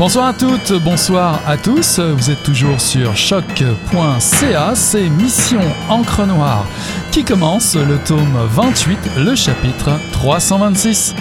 Bonsoir à toutes, bonsoir à tous. Vous êtes toujours sur choc.ca. C'est Mission Encre Noire qui commence le tome 28, le chapitre 326.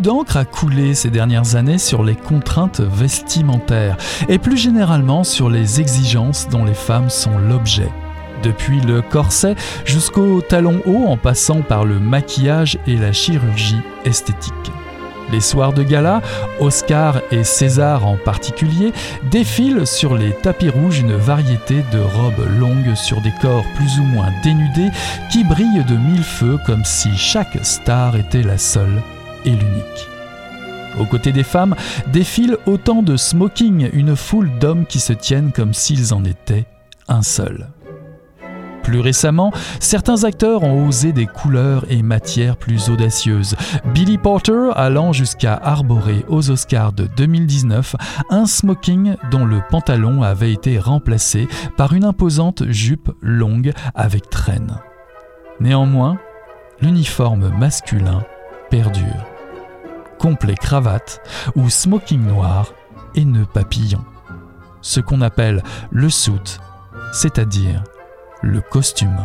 D'encre a coulé ces dernières années sur les contraintes vestimentaires et plus généralement sur les exigences dont les femmes sont l'objet. Depuis le corset jusqu'au talon haut en passant par le maquillage et la chirurgie esthétique. Les soirs de gala, Oscar et César en particulier, défilent sur les tapis rouges une variété de robes longues sur des corps plus ou moins dénudés qui brillent de mille feux comme si chaque star était la seule et l'unique. Aux côtés des femmes défilent autant de smoking, une foule d'hommes qui se tiennent comme s'ils en étaient un seul. Plus récemment, certains acteurs ont osé des couleurs et matières plus audacieuses, Billy Porter allant jusqu'à arborer aux Oscars de 2019 un smoking dont le pantalon avait été remplacé par une imposante jupe longue avec traîne. Néanmoins, l'uniforme masculin perdure complet cravate ou smoking noir et nœud papillon. Ce qu'on appelle le suit, c'est-à-dire le costume.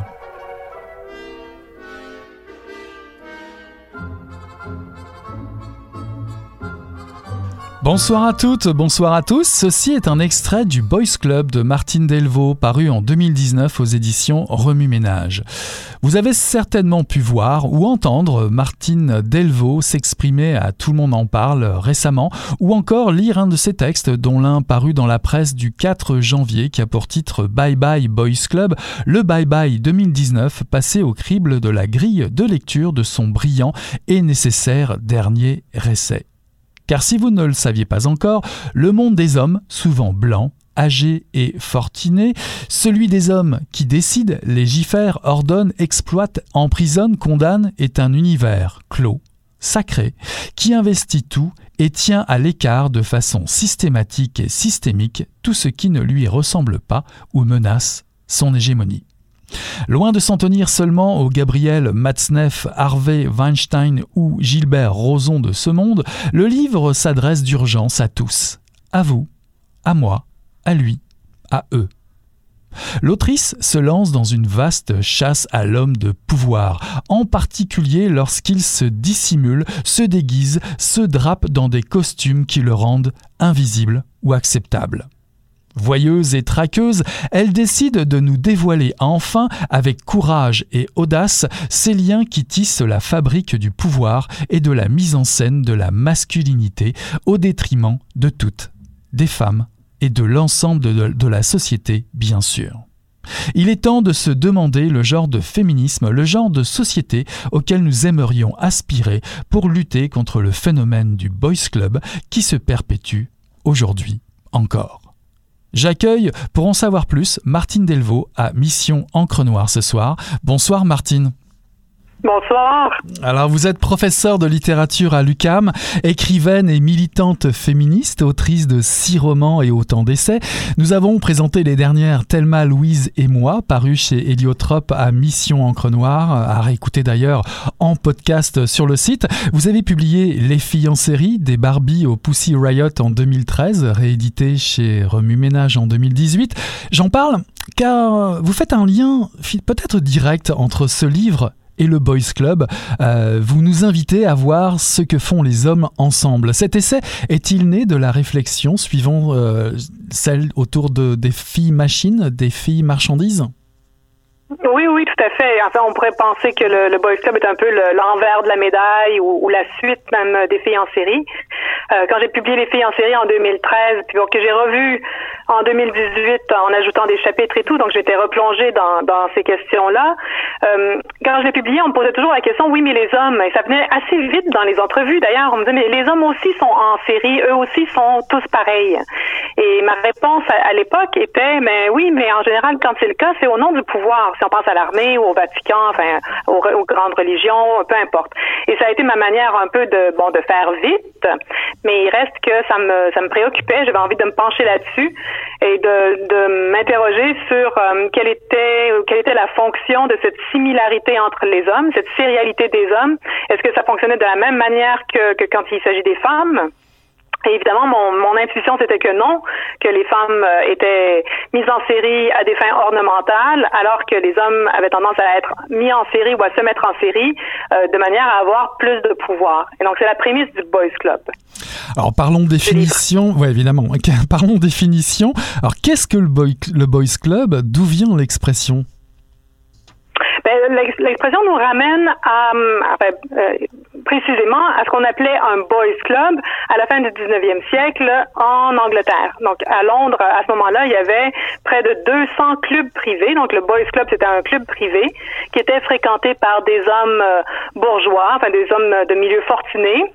Bonsoir à toutes, bonsoir à tous. Ceci est un extrait du Boys Club de Martine Delvaux, paru en 2019 aux éditions Remue Ménage. Vous avez certainement pu voir ou entendre Martine Delvaux s'exprimer à Tout le monde en parle récemment, ou encore lire un de ses textes, dont l'un paru dans la presse du 4 janvier, qui a pour titre Bye Bye Boys Club, le Bye Bye 2019, passé au crible de la grille de lecture de son brillant et nécessaire dernier essai. Car si vous ne le saviez pas encore, le monde des hommes, souvent blancs, âgés et fortunés, celui des hommes qui décident, légifèrent, ordonnent, exploitent, emprisonnent, condamnent, est un univers clos, sacré, qui investit tout et tient à l'écart de façon systématique et systémique tout ce qui ne lui ressemble pas ou menace son hégémonie. Loin de s'en tenir seulement au Gabriel Matzneff, Harvey Weinstein ou Gilbert Rozon de ce monde, le livre s'adresse d'urgence à tous. À vous, à moi, à lui, à eux. L'autrice se lance dans une vaste chasse à l'homme de pouvoir, en particulier lorsqu'il se dissimule, se déguise, se drape dans des costumes qui le rendent invisible ou acceptable. Voyeuse et traqueuse, elle décide de nous dévoiler enfin, avec courage et audace, ces liens qui tissent la fabrique du pouvoir et de la mise en scène de la masculinité au détriment de toutes, des femmes et de l'ensemble de, la société, bien sûr. Il est temps de se demander le genre de féminisme, le genre de société auquel nous aimerions aspirer pour lutter contre le phénomène du boys club qui se perpétue aujourd'hui encore. J'accueille, pour en savoir plus, Martine Delvaux à Mission Encre Noire ce soir. Bonsoir Martine. Bonsoir. Alors vous êtes professeur de littérature à l'UCAM, écrivaine et militante féministe, autrice de six romans et autant d'essais. Nous avons présenté les dernières Thelma, Louise et moi, parues chez Héliotrope à Mission Encre Noire, à réécouter d'ailleurs en podcast sur le site. Vous avez publié Les filles en série, des Barbie au Pussy Riot en 2013, réédité chez Remue Ménage en 2018. J'en parle car vous faites un lien peut-être direct entre ce livre et le Boys Club. Euh, vous nous invitez à voir ce que font les hommes ensemble. Cet essai est-il né de la réflexion suivant euh, celle autour de, des filles machines, des filles marchandises? Oui, oui, tout à fait. Enfin, on pourrait penser que le, Boys Club est un peu l'envers de la médaille ou, la suite même des filles en série. Euh, quand j'ai publié Les filles en série en 2013, puis que j'ai revu en 2018 en ajoutant des chapitres et tout, donc j'étais replongée dans, dans ces questions-là. Euh, quand je l'ai publié, on me posait toujours la question, oui, mais les hommes, et ça venait assez vite dans les entrevues d'ailleurs, on me disait, mais les hommes aussi sont en série, eux aussi sont tous pareils. Et ma réponse à, l'époque était, mais oui, mais en général, quand c'est le cas, c'est au nom du pouvoir. Si on pense à l'armée ou au Vatican, enfin, aux, aux, grandes religions, peu importe. Et ça a été ma manière un peu de, bon, de faire vite, mais il reste que ça me, ça me préoccupait. J'avais envie de me pencher là-dessus et de, de m'interroger sur euh, quelle était, quelle était la fonction de cette similarité entre les hommes, cette sérialité des hommes. Est-ce que ça fonctionnait de la même manière que quand il s'agit des femmes? Et évidemment, mon, mon intuition, c'était que non, que les femmes euh, étaient mises en série à des fins ornementales, alors que les hommes avaient tendance à être mis en série ou à se mettre en série euh, de manière à avoir plus de pouvoir. Et donc, c'est la prémisse du Boys Club. Alors, parlons définition. Oui, évidemment. Parlons définition. Alors, qu'est-ce que le, boy, le Boys Club? D'où vient l'expression? L'expression nous ramène à, enfin, euh, précisément à ce qu'on appelait un boys club à la fin du 19e siècle en Angleterre. Donc à Londres, à ce moment-là, il y avait près de 200 clubs privés. Donc le boys club, c'était un club privé qui était fréquenté par des hommes euh, bourgeois, enfin des hommes de milieu fortuné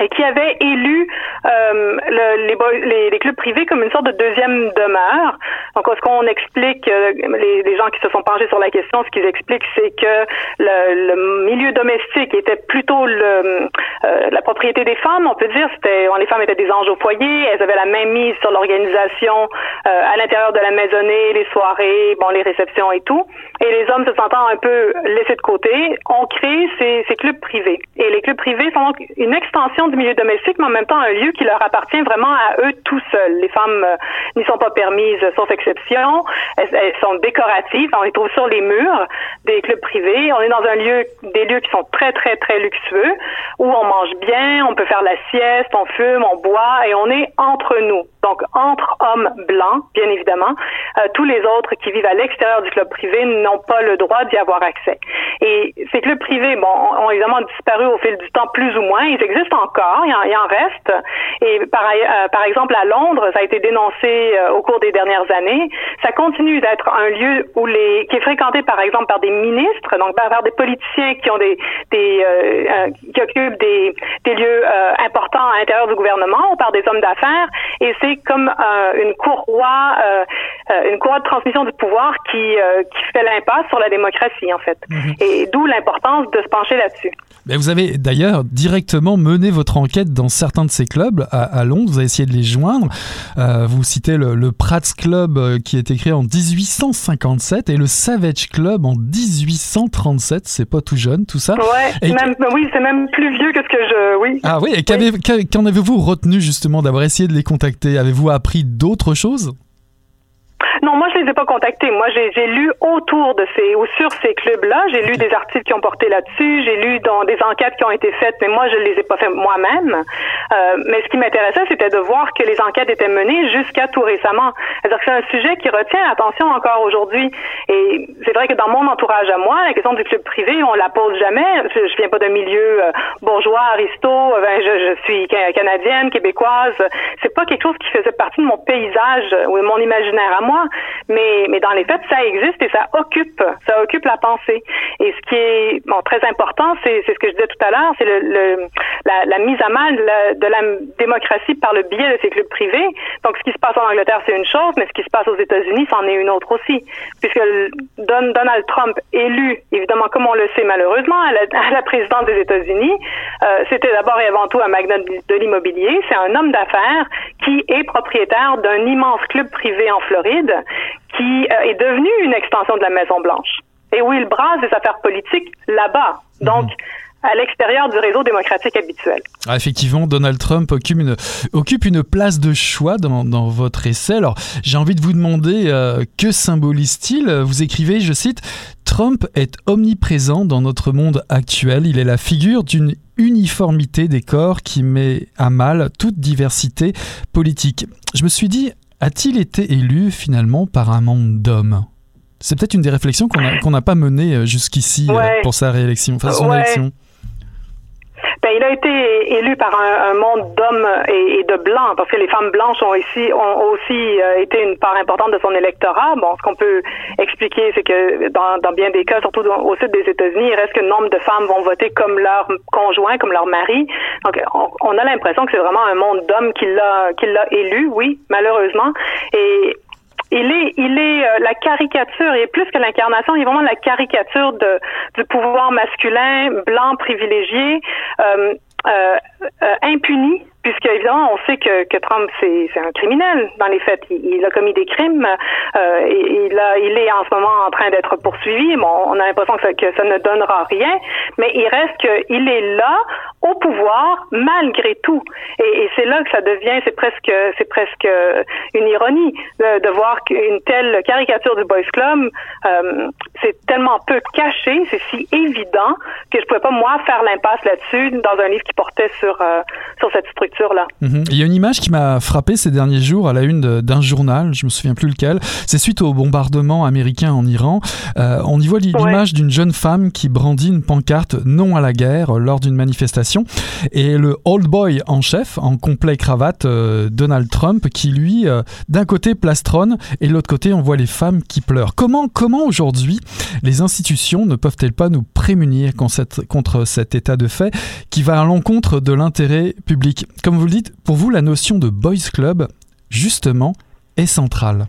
et qui avait élu euh, le, les, les, les, clubs privés comme une sorte de deuxième demeure. Donc, ce qu'on explique, euh, les, les, gens qui se sont penchés sur la question, ce qu'ils expliquent, c'est que le, le, milieu domestique était plutôt le, euh, la propriété des femmes, on peut dire. C'était, les femmes étaient des anges au foyer, elles avaient la même mise sur l'organisation euh, à l'intérieur de la maisonnée, les soirées, bon, les réceptions et tout. Et les hommes se sentant un peu laissés de côté, ont créé ces, ces clubs privés. Et les clubs privés sont donc une extension du milieu domestique, mais en même temps un lieu qui leur appartient vraiment à eux tout seuls. Les femmes euh, n'y sont pas permises, sauf exception. Elles, sont décoratives. On les trouve sur les murs des clubs privés. On est dans un lieu, des lieux qui sont très, très, très luxueux, où on mange bien, on peut faire la sieste, on fume, on boit, et on est entre nous. Donc, entre hommes blancs, bien évidemment. Euh, tous les autres qui vivent à l'extérieur du club privé n'ont pas le droit d'y avoir accès. Et ces clubs privés, bon, ont évidemment disparu au fil du temps, plus ou moins. Ils existent encore il il en reste. Et par, euh, par exemple, à Londres, ça a été dénoncé euh, au cours des dernières années. Ça continue d'être un lieu où les, qui est fréquenté, par exemple, par des ministres, donc par, des politiciens qui ont des, des euh, qui occupent des, des lieux importants à l'intérieur du gouvernement ou par des hommes d'affaires. Et c'est comme une courroie, une courroie de transmission du pouvoir qui, qui fait l'impasse sur la démocratie, en fait. Mhm. Et d'où l'importance de se pencher là-dessus. Mais vous avez d'ailleurs directement mené votre enquête dans certains de ces clubs à, à Londres. Vous avez essayé de les joindre. Euh, vous citez le, le, Prats Club euh, qui a été créé en 1857 et le Savage Club en 1837. C'est pas tout jeune, tout ça. Ouais, même, oui, c'est même plus vieux que ce que je. Oui. Ah oui, et qu'en oui. avez-vous retenu justement d'avoir essayé de les contacter? Avez-vous appris d'autres choses? Non, moi je les ai pas contactés. Moi j'ai lu autour de ces ou sur ces clubs-là. J'ai lu des articles qui ont porté là-dessus. J'ai lu dans des enquêtes qui ont été faites, mais moi je les ai pas fait moi-même. Euh, mais ce qui m'intéressait, c'était de voir que les enquêtes étaient menées jusqu'à tout récemment. C'est-à-dire que c'est un sujet qui retient l'attention encore aujourd'hui. Et c'est vrai que dans mon entourage à moi, la question du club privé, on la pose jamais. Je, je viens pas d'un milieu euh, bourgeois, aristo. Ben, je, je suis canadienne, québécoise. C'est pas quelque chose qui faisait partie de mon paysage ou de mon imaginaire à moi mais, dans les faits, ça existe et ça occupe, ça occupe la pensée. Et ce qui est très important, c'est ce que je disais tout à l'heure, c'est la, mise à mal de la, démocratie par le biais de ces clubs privés. Donc, ce qui se passe en Angleterre, c'est une chose, mais ce qui se passe aux États-Unis, c'en est une autre aussi. Puisque Don, Donald Trump, élu, évidemment, comme on le sait malheureusement, à la, à la présidence des États-Unis, euh, c'était d'abord et avant tout un magnat de l'immobilier. C'est un homme d'affaires qui est propriétaire d'un immense club privé en Floride qui euh, est devenu une extension de la Maison-Blanche et où il brasse des affaires politiques là-bas. Donc, mhm. à l'extérieur du réseau démocratique habituel. Ah, effectivement, Donald Trump occupe une, occupe une place de choix dans, dans votre essai. Alors, j'ai envie de vous demander, euh, que symbolise-t-il? Vous écrivez, je cite, Trump est omniprésent dans notre monde actuel. Il est la figure d'une uniformité des corps qui met à mal toute diversité politique. Je me suis dit, a-t-il été élu finalement par un monde d'hommes? C'est peut-être une des réflexions qu'on n'a pas menées euh, jusqu'ici euh, pour sa réélection, enfin son élection. Ben, il a été élu par un, monde d'hommes et, de blancs, parce que les femmes blanches ont, ici, ont aussi euh, été une part importante de son électorat. Bon, ce qu'on peut expliquer, c'est que dans, dans, bien des cas, surtout au sud des États-Unis, il reste que nombre de femmes vont voter comme leur conjoint, comme leur mari. Donc, on, on a l'impression que c'est vraiment un monde d'hommes qui l'a, qui l'a élu, oui, malheureusement. Et il est, il est euh, la caricature, et plus que l'incarnation, il est vraiment la caricature de, du pouvoir masculin, blanc, privilégié, euh, euh, impuni puisque évidemment on sait que, Trump c'est un criminel dans les faits. Il, a commis des crimes. Euh, il, est en ce moment en train d'être poursuivi. On a l'impression que ça, ne donnera rien, mais il reste qu'il est là au pouvoir malgré tout. Et, c'est là que ça devient, c'est presque, presque une ironie de, voir qu'une telle caricature du Boys Club, euh, c'est tellement peu caché, c'est si évident que je pouvais pas moi faire l'impasse là-dessus dans un livre qui portait euh, sur cette structure mhm. Il y a une image qui m'a frappé ces derniers jours à la une d'un journal, je me souviens plus lequel. C'est suite au bombardement américain en Iran. Euh, on y voit l'image d'une jeune femme qui brandit une pancarte non à la guerre lors d'une manifestation. Et le old boy en chef, en complet cravate, euh, Donald Trump, qui lui, euh, d'un côté plastronne et de l'autre côté on voit les femmes qui pleurent. Comment, comment aujourd'hui les institutions ne peuvent-elles pas nous prémunir contre cet état de fait qui va à l'encontre de l'intérêt public? Comme vous le dites, pour vous, la notion de boys club, justement, est centrale.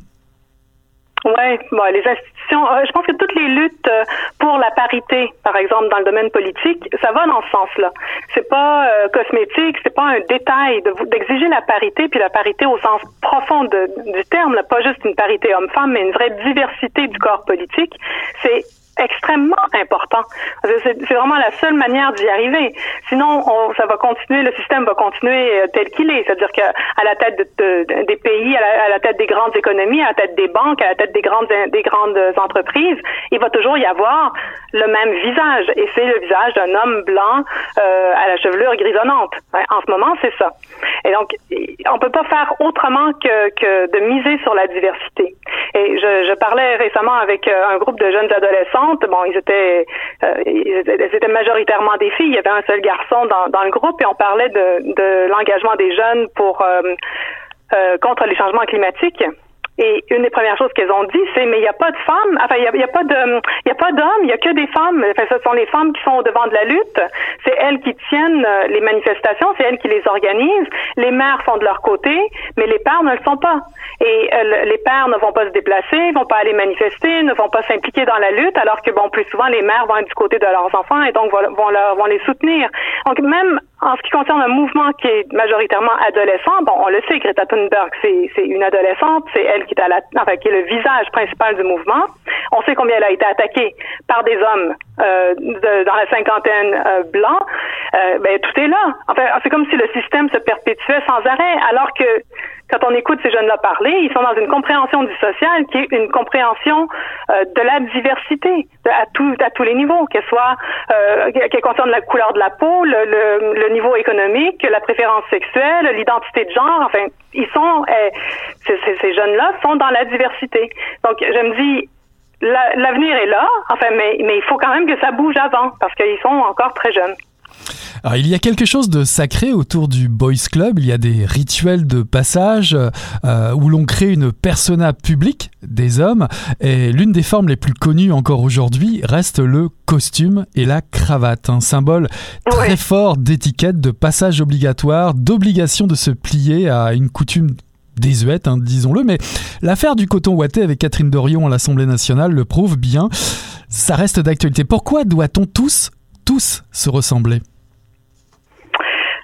Oui, bon, les institutions, euh, je pense que toutes les luttes euh, pour la parité, par exemple, dans le domaine politique, ça va dans ce sens-là. C'est pas euh, cosmétique, c'est pas un détail d'exiger la parité, puis la parité au sens profond du terme, pas juste une parité homme-femme, mais une vraie diversité du corps politique. C'est extrêmement important. C'est vraiment la seule manière d'y arriver. Sinon, on, ça va continuer, le système va continuer euh, tel qu'il est. C'est-à-dire qu'à la tête de, des pays, à la, tête des grandes économies, à la tête des banques, à la tête des grandes, des grandes entreprises, il va toujours y avoir le même visage. Et c'est le visage d'un homme blanc euh, à la chevelure grisonnante. En ce moment, c'est ça. Et donc, on peut pas faire autrement que, que de miser sur la diversité. Et je, je parlais récemment avec euh, un groupe de jeunes adolescents Bon, ils étaient, euh, ils étaient majoritairement des filles. Il y avait un seul garçon dans, dans le groupe et on parlait de, de l'engagement des jeunes pour euh, euh, contre les changements climatiques. Et une des premières choses qu'elles ont dit, c'est mais il n'y a pas de femmes, enfin il n'y a, pas de, il a pas d'hommes, il y a que des femmes. Enfin, ce sont les femmes qui sont au devant de la lutte. C'est elles qui tiennent euh, les manifestations, c'est elles qui les organisent. Les mères sont de leur côté, mais les pères ne le sont pas. Et euh, les pères ne vont pas se déplacer, vont pas aller manifester, ne vont pas s'impliquer dans la lutte, alors que bon, plus souvent les mères vont être du côté de leurs enfants et donc vont les soutenir. Donc même en ce qui concerne un mouvement qui est majoritairement adolescent, bon, on le sait, Greta Thunberg, c'est une adolescente, c'est elle qui est, à la, enfin, qui est le visage principal du mouvement. On sait combien elle a été attaquée par des hommes euh, de, dans la cinquantaine euh, blancs. Euh, ben, tout est là. Enfin, c'est comme si le système se perpétuait sans arrêt, alors que quand on écoute ces jeunes-là parler, ils sont dans une compréhension du social qui est une compréhension euh, de la diversité à, tous les niveaux, qu'elle soit euh, concerne la couleur de la peau, le, niveau économique, la préférence sexuelle, l'identité de genre. Enfin, ils sont euh, ces, ces jeunes-là sont dans la diversité. Donc, je me dis l'avenir est là, enfin, mais, mais il faut quand même que ça bouge avant parce qu'ils sont encore très jeunes. Alors, il y a quelque chose de sacré autour du Boys Club. Il y a des rituels de passage euh, où l'on crée une persona publique des hommes. Et l'une des formes les plus connues encore aujourd'hui reste le costume et la cravate. Un symbole très fort d'étiquette, de passage obligatoire, d'obligation de se plier à une coutume désuète, hein, disons-le. Mais l'affaire du coton ouaté avec Catherine Dorion à l'Assemblée nationale le prouve bien. Ça reste d'actualité. Pourquoi doit-on tous, tous se ressembler?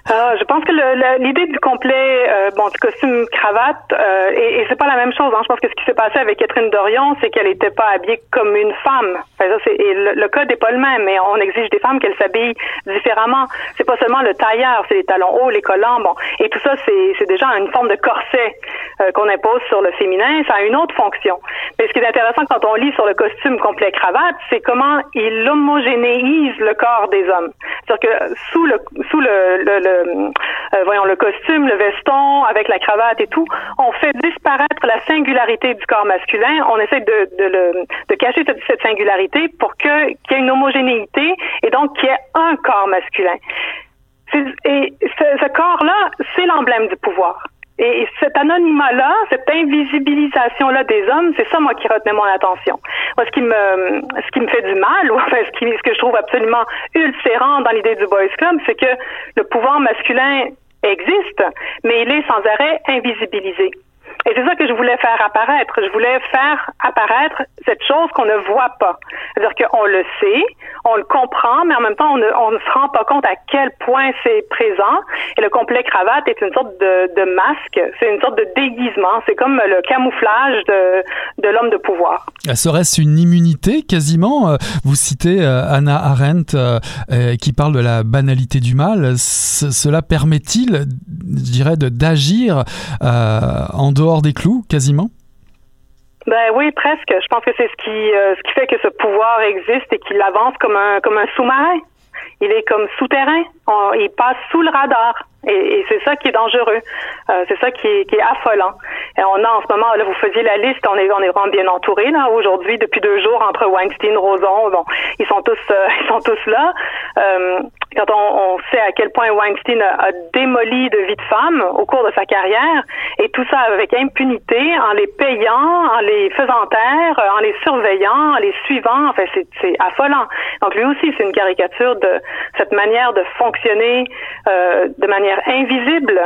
Ah, je pense que l'idée du complet, euh, bon, du costume cravate, euh, et, et c'est pas la même chose. Hein. Je pense que ce qui s'est passé avec Catherine Dorion, c'est qu'elle n'était pas habillée comme une femme. Enfin, ça, et le, le code n'est pas le même, mais on exige des femmes qu'elles s'habillent différemment. C'est pas seulement le tailleur, c'est les talons hauts, les collants, bon, et tout ça, c'est déjà une forme de corset euh, qu'on impose sur le féminin. Ça a une autre fonction. Mais ce qui est intéressant quand on lit sur le costume complet cravate, c'est comment il homogénéise le corps des hommes. C'est-à-dire que sous le sous le, le euh, voyons, le costume, le veston, avec la cravate et tout, on fait disparaître la singularité du corps masculin. On essaie de, de, cacher cette, singularité pour qu'il y ait une homogénéité et donc qu'il y ait un corps masculin. Et ce, ce corps-là, c'est l'emblème du pouvoir. Et cet anonymat-là, cette invisibilisation-là des hommes, c'est ça, moi, qui retenait mon attention. Moi, ce qui me, ce qui me fait du mal, ou enfin, ce, qui, ce que je trouve absolument ulcérant dans l'idée du Boys Club, c'est que le pouvoir masculin existe, mais il est sans arrêt invisibilisé. Et c'est ça que je voulais faire apparaître. Je voulais faire apparaître cette chose qu'on ne voit pas. C'est-à-dire qu'on le sait, on le comprend, mais en même temps, on ne, se rend pas compte à quel point c'est présent. Et le complet cravate est une sorte de, masque, c'est une sorte de déguisement. C'est comme le camouflage de, l'homme de pouvoir. Serait-ce une immunité quasiment? Euh, Vous citez euh, Anna Arendt euh, qui parle de la banalité du mal. cela permet-il, je dirais, d'agir en dehors des clous, quasiment? Ben oui, presque. Je pense que c'est ce qui euh, ce qui fait que ce pouvoir existe et qu'il avance comme un comme un sous-marin. Il est comme souterrain. il passe sous le radar. Et, c'est ça qui est dangereux. Euh, c'est ça qui est, affolant. Et on a en ce moment, là, vous faisiez la liste, on est, on est vraiment bien entouré là aujourd'hui depuis deux jours entre Weinstein, Roson, bon, ils sont tous, euh, ils sont tous là. Quand on, sait à quel point Weinstein a, démoli de vie de femmes au cours de sa carrière, et tout ça avec impunité, en les payant, en les faisant taire, en les surveillant, en les suivant, enfin c'est affolant. Donc lui aussi, c'est une caricature de cette manière de fonctionner euh, de manière invisible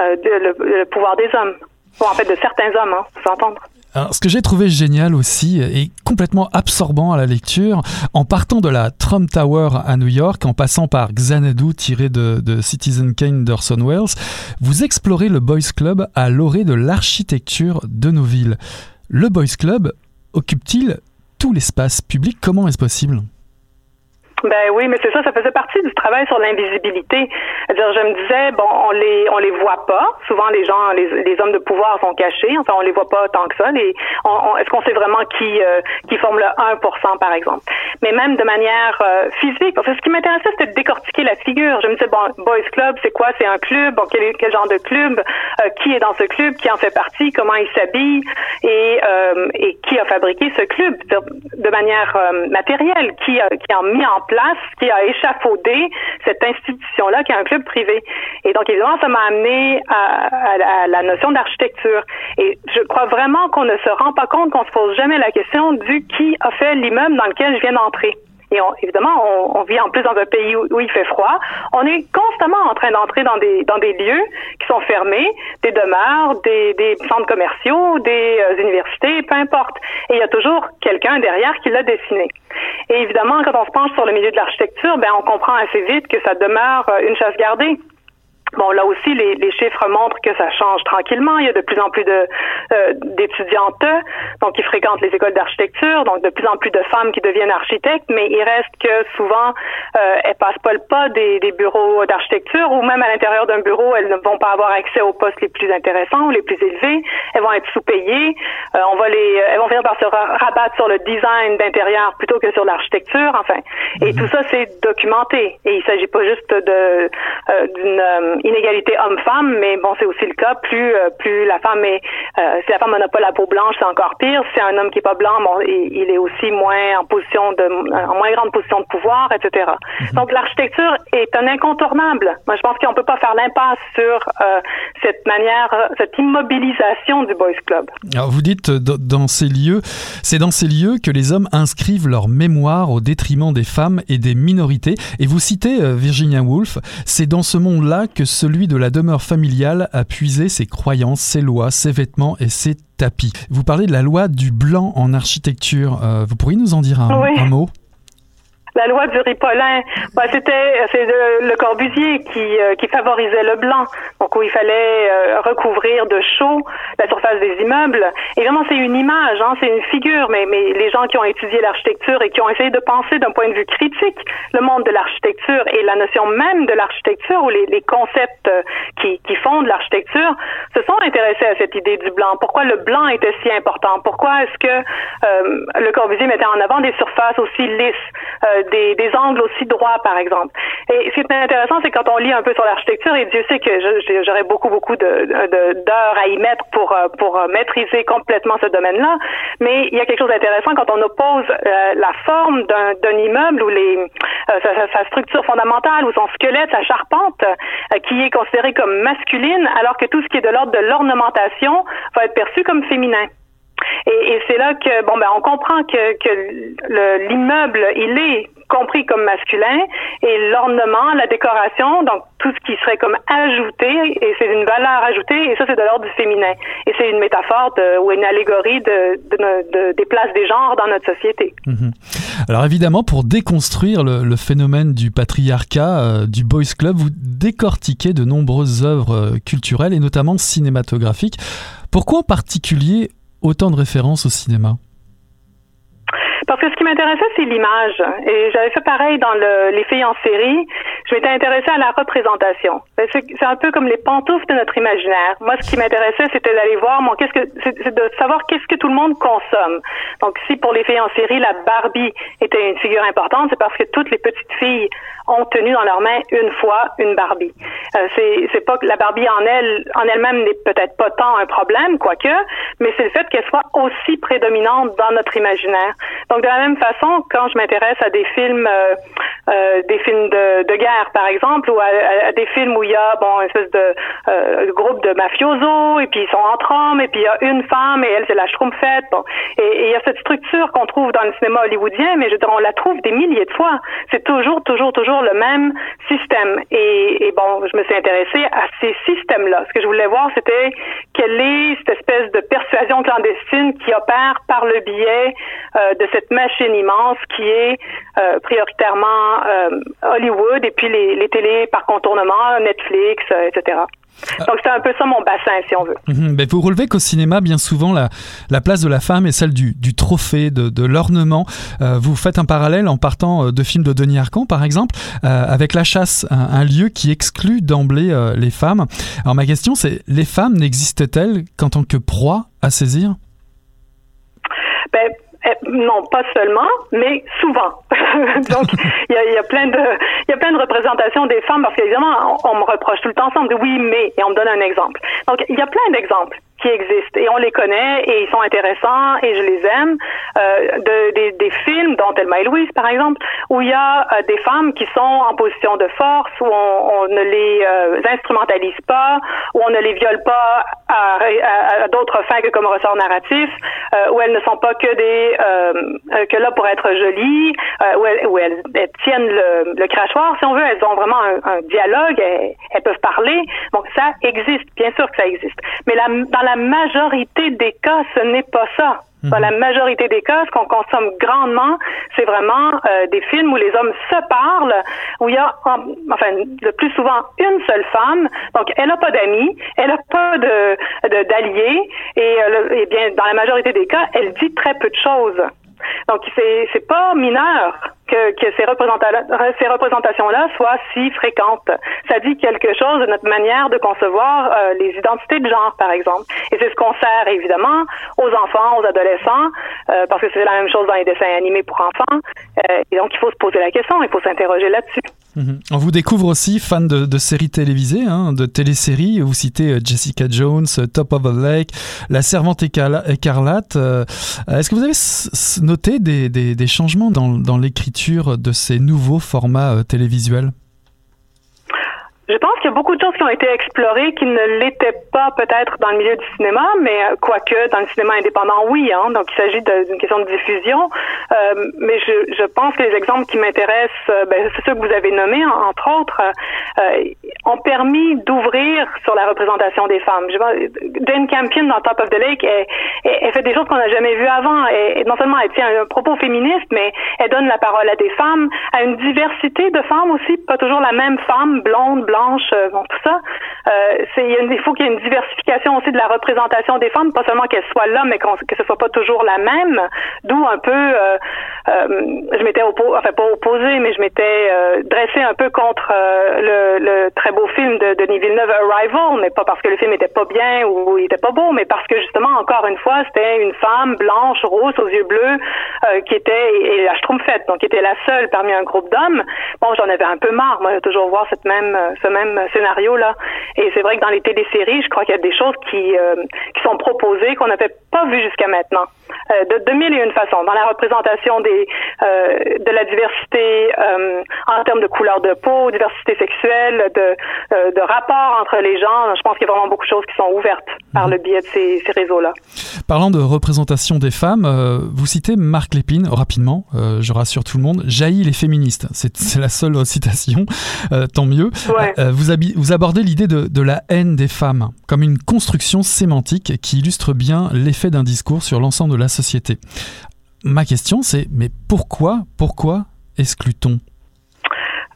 euh, le, pouvoir des hommes, ou en fait de certains hommes, hein, faut s'entendre. Ce que j'ai trouvé génial aussi et complètement absorbant à la lecture, en partant de la Trump Tower à New York, en passant par Xanadu tiré de, de Citizen Kane d'Orson Welles, vous explorez le Boys Club à l'orée de l'architecture de nos villes. Le Boys Club occupe-t-il tout l'espace public? Comment est-ce possible? Ben oui, mais c'est ça, ça faisait partie du travail sur l'invisibilité. C'est-à-dire, je me disais, bon, on les on les voit pas. Souvent, les gens, les, hommes de pouvoir sont cachés. Enfin, on les voit pas tant que ça. Est-ce qu'on sait vraiment qui euh, qui forme le 1%, par exemple? Mais même de manière euh, physique. Parce que ce qui m'intéressait, c'était de décortiquer la figure. Je me disais, bon, Boys Club, c'est quoi? C'est un club? Bon, quel, genre de club? Euh, Qui est dans ce club? Qui en fait partie? Comment il s'habille? Et qui a fabriqué ce club? De manière matérielle Qui a qui mis en place qui a échafaudé cette institution-là qui est un club privé. Et donc, évidemment, ça m'a amené à, la notion d'architecture. Et je crois vraiment qu'on ne se rend pas compte qu'on se pose jamais la question du qui a fait l'immeuble dans lequel je viens d'entrer. Et on, évidemment, on, vit en plus dans un pays où, il fait froid. On est constamment en train d'entrer dans des dans des lieux qui sont fermés, des demeures, des, des centres commerciaux, des euh, universités, peu importe. Et il y a toujours quelqu'un derrière qui l'a dessiné. Et évidemment, quand on se penche sur le milieu de l'architecture, ben on comprend assez vite que ça demeure euh, une chasse gardée. Bon, là aussi, les, les, chiffres montrent que ça change tranquillement. Il y a de plus en plus de euh, d'étudiantes, donc qui fréquentent les écoles d'architecture, donc de plus en plus de femmes qui deviennent architectes, mais il reste que souvent euh, elles passent pas le pas des, des bureaux d'architecture, ou même à l'intérieur d'un bureau, elles ne vont pas avoir accès aux postes les plus intéressants ou les plus élevés. Elles vont être sous-payées. Euh, on va les, elles vont finir par se rabattre sur le design d'intérieur plutôt que sur l'architecture. Enfin, et mhm. tout ça c'est documenté. Et il s'agit pas juste de euh, d'une inégalité homme-femme, mais bon, c'est aussi le cas. Plus euh, plus la femme est, euh, si la femme n'a pas la peau blanche, c'est encore pire. Si un homme qui est pas blanc, bon, il, est aussi moins en position de, en moins grande position de pouvoir, etc. Mhm. Donc l'architecture est un incontournable. Moi, je pense qu'on peut pas faire l'impasse sur euh, cette manière, cette immobilisation du boys club. Alors vous dites dans ces lieux, c'est dans ces lieux que les hommes inscrivent leur mémoire au détriment des femmes et des minorités. Et vous citez Virginia Woolf, c'est dans ce monde-là que celui de la demeure familiale a puisé ses croyances, ses lois, ses vêtements et ses tapis. Vous parlez de la loi du blanc en architecture. Euh, vous pourriez nous en dire un, mot? La loi du ripolin, bah, c'était c'est le, Corbusier qui, euh, qui favorisait le blanc, donc où il fallait euh, recouvrir de chaud la surface des immeubles. Évidemment, c'est une image, hein, c'est une figure, mais, mais les gens qui ont étudié l'architecture et qui ont essayé de penser d'un point de vue critique le monde de l'architecture et la notion même de l'architecture ou les, les concepts euh, qui, qui fondent l'architecture se sont intéressés à cette idée du blanc. Pourquoi le blanc était si important? Pourquoi est-ce que le Corbusier mettait en avant des surfaces aussi lisses? Des, angles aussi droits, par exemple. Et ce qui est intéressant, c'est quand on lit un peu sur l'architecture, et Dieu sait que j'aurais beaucoup, beaucoup d'heures de, à y mettre pour, euh, pour euh, maîtriser complètement ce domaine-là, mais il y a quelque chose d'intéressant quand on oppose euh, la forme d'un immeuble ou sa, structure fondamentale ou son squelette, sa charpente, qui est considérée comme masculine, alors que tout ce qui est de l'ordre de l'ornementation va être perçu comme féminin. Et, c'est là que bon ben on comprend que, l'immeuble il est compris comme masculin et l'ornement, la décoration, donc tout ce qui serait comme ajouté et c'est une valeur ajoutée et ça c'est de l'ordre du féminin et c'est une métaphore ou une allégorie de, de, des places des genres dans notre société. Mhm. Alors évidemment pour déconstruire le, le phénomène du patriarcat euh, du boys club, vous décortiquez de nombreuses œuvres euh, culturelles et notamment cinématographiques. Pourquoi en particulier autant de références au cinéma parce que ce qui m'intéressait, c'est l'image. Et j'avais fait pareil dans le, les filles en série. Je m'étais intéressée à la représentation. Ben, c'est un peu comme les pantoufles de notre imaginaire. Moi, ce qui m'intéressait, c'était d'aller voir, mon, qu'est-ce que, c'est de savoir qu'est-ce que tout le monde consomme. Donc, si pour les filles en série, la Barbie était une figure importante, c'est parce que toutes les petites filles ont tenu dans leurs mains une fois une Barbie. Euh, c'est, pas que la Barbie en elle, en elle-même n'est peut-être pas tant un problème, quoique, mais c'est le fait qu'elle soit aussi prédominante dans notre imaginaire. Donc de la même façon, quand je m'intéresse à des films, euh, euh, des films de, de, guerre par exemple, ou à, des films où il y a bon une espèce de euh, groupe de mafiosos et puis ils sont entre hommes et puis il y a une femme et elle c'est la schtroumpfette. Bon, et il y a cette structure qu'on trouve dans le cinéma hollywoodien, mais je veux dire, on la trouve des milliers de fois. C'est toujours, toujours, toujours le même système. Et, et bon, je me suis intéressée à ces systèmes-là. Ce que je voulais voir, c'était quelle est cette espèce de persuasion clandestine qui opère par le biais euh, de cette machine immense qui est euh, prioritairement euh, Hollywood et puis les, les télés par contournement, Netflix, etc. Donc c'est un peu ça mon bassin, si on veut. Mhm. Ben, vous relevez qu'au cinéma, bien souvent, la, la, place de la femme est celle du, du trophée, de, de l'ornement. Euh, vous faites un parallèle en partant euh, de films de Denis Arcand, par exemple, euh, avec La Chasse, un, lieu qui exclut d'emblée les femmes. Alors ma question, c'est les femmes n'existent-elles qu'en tant que proie à saisir? Ben, non, pas seulement, mais souvent. Donc, il y a, y a, plein de, il y a plein de représentations des femmes parce qu'évidemment, on, on, me reproche tout le temps, on me dit oui, mais, et on me donne un exemple. Donc, il y a plein d'exemples qui existent et on les connaît et ils sont intéressants et je les aime. Euh, de, des, des, films, dont Thelma et Louise par exemple, où il y a euh, des femmes qui sont en position de force, où on, on ne les euh, instrumentalise pas, où on ne les viole pas à, à, à d'autres fins que comme ressort narratif, euh, où elles ne sont pas que des euh, que là pour être jolies, où elles, où, elles, tiennent le, le, crachoir, si on veut, elles ont vraiment un, un dialogue, elles, peuvent parler. Donc ça existe, bien sûr que ça existe. Mais la la majorité des cas, ce n'est pas ça. Dans la majorité des cas, ce qu'on consomme grandement, c'est vraiment euh, des films où les hommes se parlent, où il y a, enfin, le plus souvent une seule femme. Donc, elle n'a pas d'amis, elle n'a pas de d'alliés, et, euh, et bien, dans la majorité des cas, elle dit très peu de choses. Donc, c'est c'est pas mineur que, ces, représentations-là soient si fréquentes. Ça dit quelque chose de notre manière de concevoir euh, les identités de genre, par exemple. Et c'est ce qu'on sert évidemment aux enfants, aux adolescents, euh, parce que c'est la même chose dans les dessins animés pour enfants. Euh, et donc, il faut se poser la question, il faut s'interroger là-dessus. Mhm. On vous découvre aussi fan de, séries télévisées, hein, de téléséries. Vous citez Jessica Jones, Top of the Lake, La Servante écarlate. Est-ce que vous avez noté des, changements dans l'écriture? De ces nouveaux formats euh, télévisuels Je pense qu'il y a beaucoup de choses qui ont été explorées qui ne l'étaient pas peut-être dans le milieu du cinéma, mais euh, quoique dans le cinéma indépendant, oui. Hein, donc il s'agit d'une question de diffusion. Euh, mais je, pense que les exemples qui m'intéressent, euh, ben, c'est ceux que vous avez nommés, entre autres, ont permis d'ouvrir sur la représentation des femmes. Jane Campion dans Top of the Lake, elle, fait des choses qu'on n'a jamais vues avant. Et, non seulement elle tient un propos féministe, mais elle donne la parole à des femmes, à une diversité de femmes aussi, pas toujours la même femme, blonde, blanche euh. Euh, il, faut qu'il y ait une diversification aussi de la représentation des femmes, pas seulement qu'elles soient là, mais que ce soit pas toujours la même. D'où un peu, euh, je m'étais opposé, enfin pas opposée, mais je m'étais dressée un peu contre le, très beau film de Denis Villeneuve, Arrival, mais pas parce que le film était pas bien ou il était pas beau, mais parce que justement, encore une fois, c'était une femme blanche, rose, aux yeux bleus, qui était et, la Schtroumpfette, donc qui était la seule parmi un groupe d'hommes. Bon, j'en avais un peu marre, moi, de toujours voir cette même, même scénario là. Et c'est vrai que dans les téléséries, je crois qu'il y a des choses qui euh, qui sont proposées qu'on n'avait pas vues jusqu'à maintenant, euh, de, de mille et une façons. Dans la représentation des euh, de la diversité en termes de couleur de peau, diversité sexuelle, de de rapport entre les gens. Je pense qu'il y a vraiment beaucoup de choses qui sont ouvertes par le biais de ces, ces réseaux-là. Parlant de représentation des femmes, vous citez Marc Lépine rapidement. je rassure tout le monde. Jaillit les féministes. C'est la seule citation. tant mieux. Ouais. Euh, vous, abordez l'idée de, la haine des femmes comme une construction sémantique qui illustre bien l'effet d'un discours sur l'ensemble de la société. Ma question c'est, mais pourquoi, pourquoi exclut-on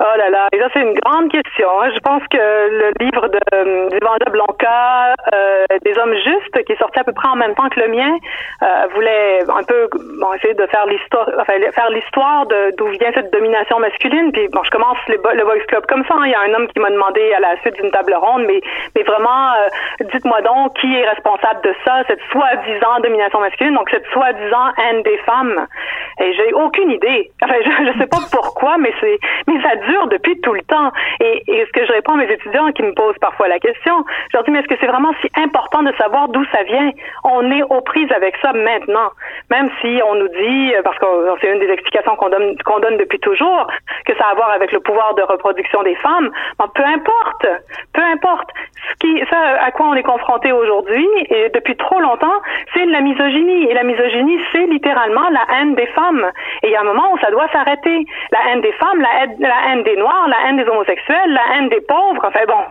Oh là là, et ça c'est une grande question. Hein. Je pense que le livre de euh, Blanca, euh, des hommes justes, qui est sorti à peu près en même temps que le mien, euh, voulait un peu bon, essayer de faire l'histoire, faire l'histoire de d'où vient cette domination masculine. Puis bon, je commence le, Voice Club comme ça. Hein. Il y a un homme qui m'a demandé à la suite d'une table ronde, mais mais vraiment, dites-moi donc qui est responsable de ça, cette soi-disant domination masculine, donc cette soi-disant haine des femmes. Et j'ai aucune idée. Enfin, je, je sais pas pourquoi, mais mais ça depuis tout le temps. Et, ce que je réponds à mes étudiants qui me posent parfois la question, je leur dis, mais est-ce que c'est vraiment si important de savoir d'où ça vient? On est aux prises avec ça maintenant. Même si on nous dit, parce que c'est une des explications qu'on donne, depuis toujours, que ça a à voir avec le pouvoir de reproduction des femmes, bon, peu importe, peu importe. Ce qui, à quoi on est confronté aujourd'hui, et depuis trop longtemps, c'est la misogynie. Et la misogynie, c'est littéralement la haine des femmes. Et il y a un moment où ça doit s'arrêter. La haine des femmes, la haine, la haine des noirs, la haine des homosexuels, la haine des pauvres, enfin bon,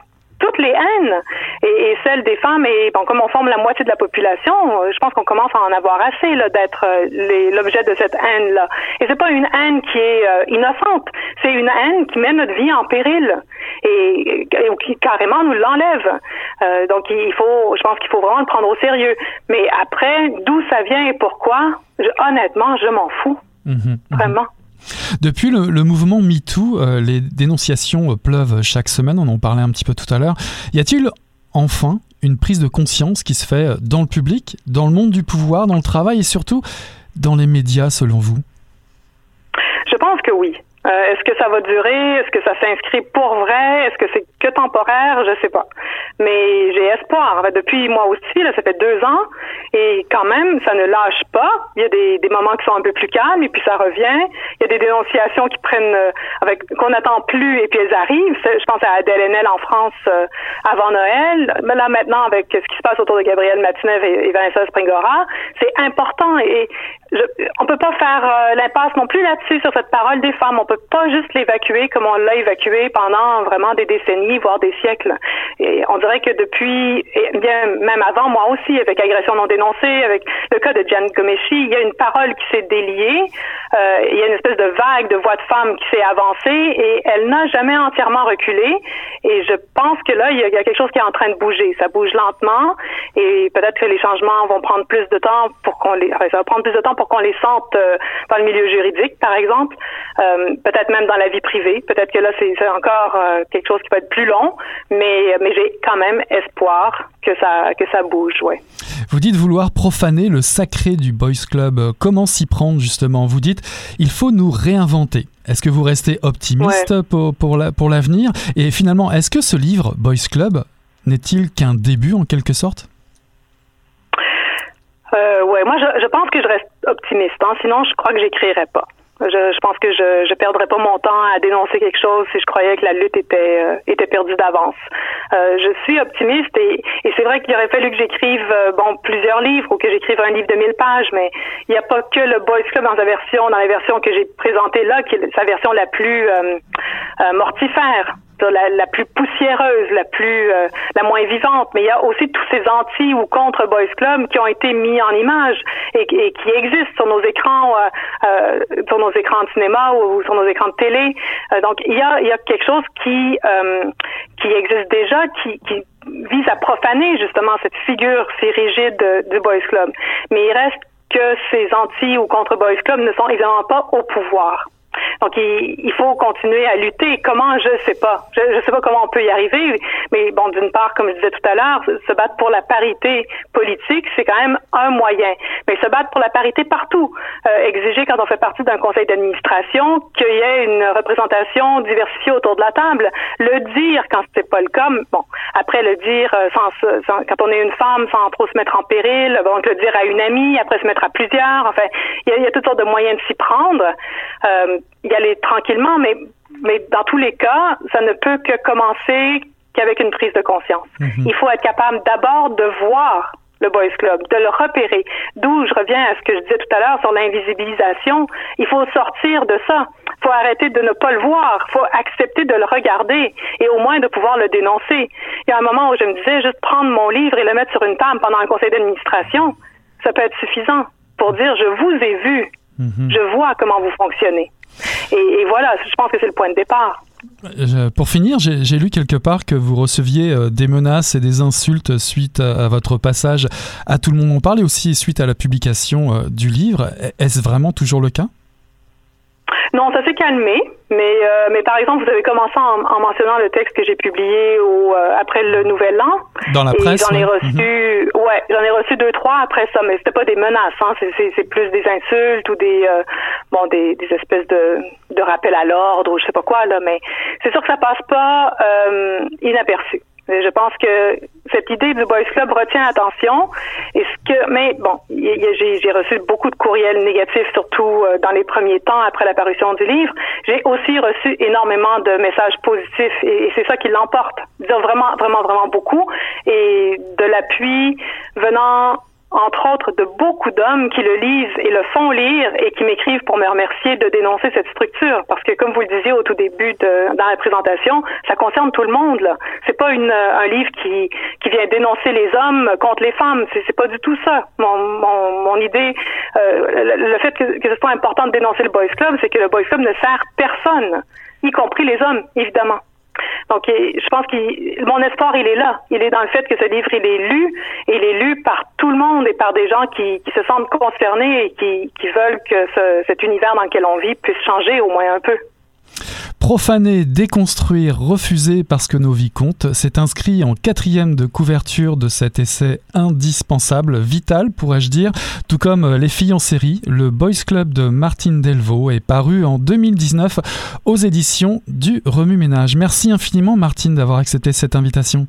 toutes les haines et, celles des femmes et bon comme on forme la moitié de la population, euh, je pense qu'on commence à en avoir assez là d'être euh, l'objet de cette haine là. Et c'est pas une haine qui est euh, innocente, c'est une haine qui met notre vie en péril et, qui carrément nous l'enlève. donc il faut, je pense qu'il faut vraiment le prendre au sérieux. Mais après, d'où ça vient et pourquoi, honnêtement, je m'en fous. Mhm, mhm. vraiment. Depuis le, mouvement MeToo, euh, les dénonciations euh, pleuvent chaque semaine, on en parlait un petit peu tout à l'heure. Y a-t-il enfin une prise de conscience qui se fait euh, dans le public, dans le monde du pouvoir, dans le travail et surtout dans les médias selon vous? Je pense que oui. Est-ce que ça va durer? Est-ce que ça s'inscrit pour vrai? Est-ce que c'est que temporaire? Je sais pas. Mais j'ai espoir. depuis moi aussi, ça fait deux ans, et quand même, ça ne lâche pas. Il y a des, moments qui sont un peu plus calmes, et puis ça revient. Il y a des dénonciations qui prennent, euh, qu'on n'attend plus, et puis elles arrivent. Je pense à Adèle Haenel en France euh, avant Noël. Mais là maintenant, avec ce qui se passe autour de Gabriel Matinev et, et Vanessa Springora, c'est important. Et je, on peut pas faire euh, l'impasse non plus là-dessus sur cette parole des femmes. On peut pas juste l'évacuer comme on l'a évacué pendant vraiment des décennies, voire des siècles. Et on dirait que depuis, et bien même avant moi aussi, avec agression non dénoncée, avec le cas de Jan Gomeshi, il y a une parole qui s'est déliée. Euh, il y a une espèce de vague de voix de femmes qui s'est avancée et elle n'a jamais entièrement reculé. Et je pense que là, il y, a, quelque chose qui est en train de bouger. Ça bouge lentement et peut-être que les changements vont prendre plus de temps pour qu'on les, ça va prendre plus de temps pour qu'on les sente euh, dans le milieu juridique, par exemple. Euh, peut-être même dans la vie privée. Peut-être que là, c'est encore quelque chose qui peut être plus long, mais, mais j'ai quand même espoir que ça, que ça bouge, ouais. Vous dites vouloir profaner le sacré du Boys Club. Comment s'y prendre, justement? Vous dites, il faut nous réinventer. Est-ce que vous restez optimiste pour, pour l'avenir? Et finalement, est-ce que ce livre, Boys Club, n'est-il qu'un début en quelque sorte? Euh, ouais, moi je, je, pense que je reste optimiste. Hein. Sinon, je crois que j'écrirais pas. Je, pense que je ne perdrais pas mon temps à dénoncer quelque chose si je croyais que la lutte était euh, perdue d'avance. Euh, je suis optimiste et, c'est vrai qu'il aurait fallu que j'écrive bon plusieurs livres ou que j'écrive un livre de 1000 pages, mais il n'y a pas que le Boys Club dans sa version, dans la version que j'ai présentée là, qui est sa version la plus mortifère la, plus poussiéreuse, la plus, euh, la moins vivante. Mais il y a aussi tous ces anti ou contre Boys Club qui ont été mis en image et, qui existent sur nos écrans, euh, euh, sur nos écrans de cinéma ou, sur nos écrans de télé. donc il y a, quelque chose qui qui existe déjà, qui, qui vise à profaner justement cette figure si rigide du Boys Club. Mais il reste que ces anti ou contre Boys Club ne sont évidemment pas au pouvoir. Donc, il, faut continuer à lutter. Comment, je sais pas. Je ne sais pas comment on peut y arriver. Mais bon, d'une part, comme je disais tout à l'heure, se battre pour la parité politique, c'est quand même un moyen. Mais se battre pour la parité partout. Euh, exiger quand on fait partie d'un conseil d'administration qu'il y ait une représentation diversifiée autour de la table. Le dire quand c'est pas le cas. Bon, après le dire euh, sans, quand on est une femme sans trop se mettre en péril. Donc le dire à une amie, après se mettre à plusieurs. Enfin, il y a, toutes sortes de moyens de s'y prendre. Euh, y aller tranquillement, mais, mais dans tous les cas, ça ne peut que commencer qu'avec une prise de conscience. Mhm. Il faut être capable d'abord de voir le Boys Club, de le repérer. D'où je reviens à ce que je disais tout à l'heure sur l'invisibilisation. Il faut sortir de ça. Il faut arrêter de ne pas le voir. Il faut accepter de le regarder et au moins de pouvoir le dénoncer. Il y a un moment où je me disais juste prendre mon livre et le mettre sur une table pendant un conseil d'administration, ça peut être suffisant pour dire je vous ai vu, mhm. je vois comment vous fonctionnez. Et, voilà, je pense que c'est le point de départ. Pour finir, j'ai lu quelque part que vous receviez euh, des menaces et des insultes suite à, votre passage à Tout le monde en parle et aussi suite à la publication euh, du livre. Est-ce vraiment toujours le cas? Non, ça s'est calmé, mais euh, mais par exemple, vous avez commencé en, en mentionnant le texte que j'ai publié au euh, après le Nouvel An. Dans la presse. J'en ai reçu, mhm. ouais, j'en ai reçu deux trois après ça, mais c'était pas des menaces, hein, c'est plus des insultes ou des euh, bon des, des espèces de de rappels à l'ordre ou je sais pas quoi là, mais c'est sûr que ça passe pas inaperçu. Je pense que cette idée du Boys Club retient attention. Et ce que, mais bon, j'ai reçu beaucoup de courriels négatifs, surtout euh, dans les premiers temps après la parution du livre. J'ai aussi reçu énormément de messages positifs et, c'est ça qui l'emporte. Vraiment, vraiment, vraiment beaucoup. Et de l'appui venant entre autres, de beaucoup d'hommes qui le lisent et le font lire et qui m'écrivent pour me remercier de dénoncer cette structure. Parce que, comme vous le disiez au tout début de, dans la présentation, ça concerne tout le monde. C'est pas une, un livre qui, vient dénoncer les hommes contre les femmes. C'est, pas du tout ça. Mon idée, euh, le, fait que, que ce soit important de dénoncer le Boys Club, c'est que le Boys Club ne sert personne, y compris les hommes, évidemment. Donc, je pense que mon espoir, il est là. Il est dans le fait que ce livre, il est lu, et il est lu par tout le monde et par des gens qui, se sentent concernés et qui, veulent que ce, cet univers dans lequel on vit puisse changer au moins un peu. Profaner, déconstruire, refuser parce que nos vies comptent, c'est inscrit en quatrième de couverture de cet essai indispensable, vital pourrais-je dire, tout comme Les filles en série, le Boys Club de Martine Delvaux est paru en 2019 aux éditions du Remue Ménage. Merci infiniment Martine d'avoir accepté cette invitation.